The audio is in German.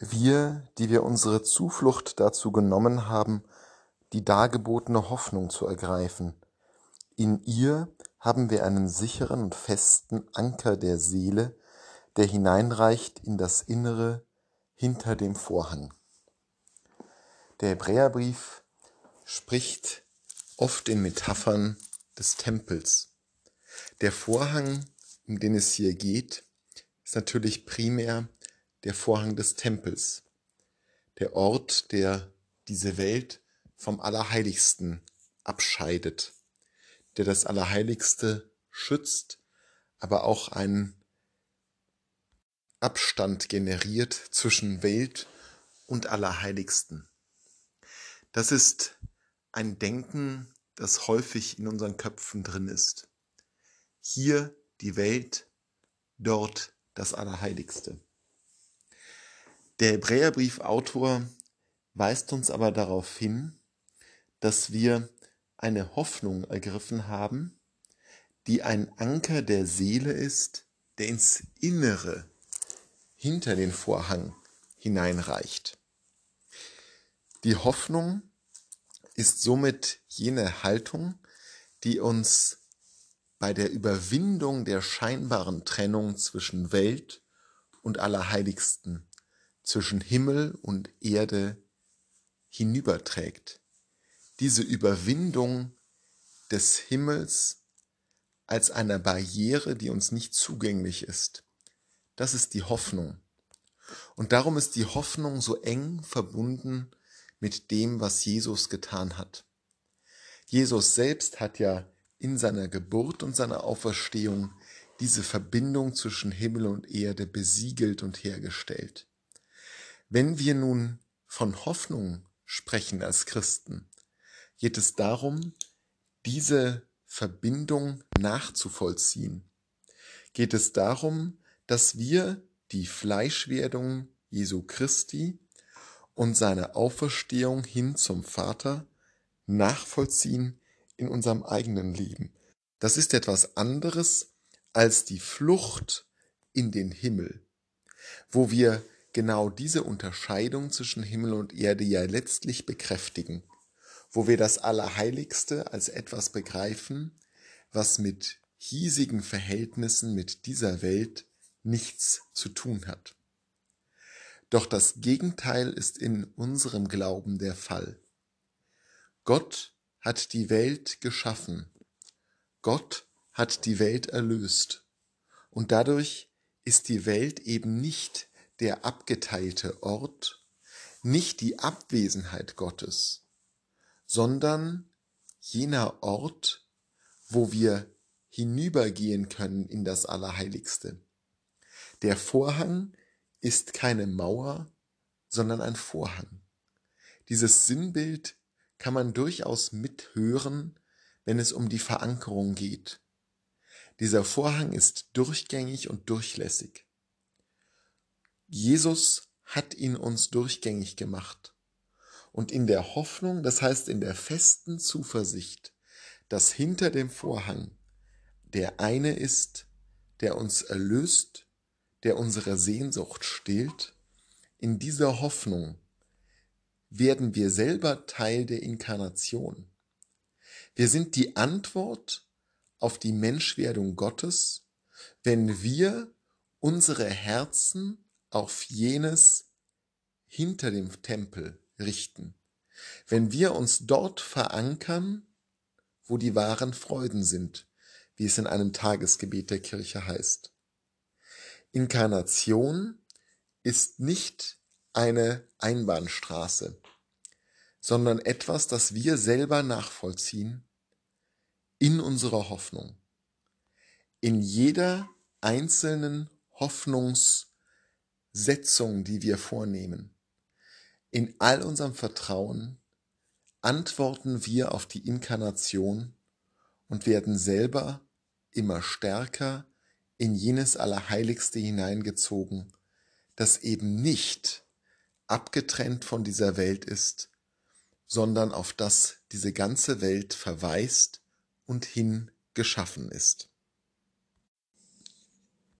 Wir, die wir unsere Zuflucht dazu genommen haben, die dargebotene Hoffnung zu ergreifen. In ihr haben wir einen sicheren und festen Anker der Seele, der hineinreicht in das Innere hinter dem Vorhang. Der Hebräerbrief spricht oft in Metaphern des Tempels. Der Vorhang, um den es hier geht, ist natürlich primär der Vorhang des Tempels, der Ort, der diese Welt vom Allerheiligsten abscheidet, der das Allerheiligste schützt, aber auch einen Abstand generiert zwischen Welt und Allerheiligsten. Das ist ein Denken, das häufig in unseren Köpfen drin ist. Hier die Welt, dort das Allerheiligste. Der Hebräerbriefautor weist uns aber darauf hin, dass wir eine Hoffnung ergriffen haben, die ein Anker der Seele ist, der ins Innere hinter den Vorhang hineinreicht. Die Hoffnung ist somit jene Haltung, die uns bei der Überwindung der scheinbaren Trennung zwischen Welt und Allerheiligsten zwischen Himmel und Erde hinüberträgt. Diese Überwindung des Himmels als einer Barriere, die uns nicht zugänglich ist. Das ist die Hoffnung. Und darum ist die Hoffnung so eng verbunden mit dem, was Jesus getan hat. Jesus selbst hat ja in seiner Geburt und seiner Auferstehung diese Verbindung zwischen Himmel und Erde besiegelt und hergestellt. Wenn wir nun von Hoffnung sprechen als Christen, geht es darum, diese Verbindung nachzuvollziehen. Geht es darum, dass wir die Fleischwerdung Jesu Christi und seine Auferstehung hin zum Vater nachvollziehen in unserem eigenen Leben. Das ist etwas anderes als die Flucht in den Himmel, wo wir genau diese Unterscheidung zwischen Himmel und Erde ja letztlich bekräftigen, wo wir das Allerheiligste als etwas begreifen, was mit hiesigen Verhältnissen mit dieser Welt nichts zu tun hat. Doch das Gegenteil ist in unserem Glauben der Fall. Gott hat die Welt geschaffen. Gott hat die Welt erlöst. Und dadurch ist die Welt eben nicht der abgeteilte Ort, nicht die Abwesenheit Gottes, sondern jener Ort, wo wir hinübergehen können in das Allerheiligste. Der Vorhang ist keine Mauer, sondern ein Vorhang. Dieses Sinnbild kann man durchaus mithören, wenn es um die Verankerung geht. Dieser Vorhang ist durchgängig und durchlässig. Jesus hat ihn uns durchgängig gemacht. Und in der Hoffnung, das heißt in der festen Zuversicht, dass hinter dem Vorhang der eine ist, der uns erlöst, der unsere Sehnsucht stillt, in dieser Hoffnung werden wir selber Teil der Inkarnation. Wir sind die Antwort auf die Menschwerdung Gottes, wenn wir unsere Herzen auf jenes hinter dem Tempel richten. Wenn wir uns dort verankern, wo die wahren Freuden sind, wie es in einem Tagesgebet der Kirche heißt. Inkarnation ist nicht eine Einbahnstraße, sondern etwas, das wir selber nachvollziehen in unserer Hoffnung. In jeder einzelnen Hoffnungs- Setzung, die wir vornehmen. In all unserem Vertrauen antworten wir auf die Inkarnation und werden selber immer stärker in jenes Allerheiligste hineingezogen, das eben nicht abgetrennt von dieser Welt ist, sondern auf das diese ganze Welt verweist und hin geschaffen ist.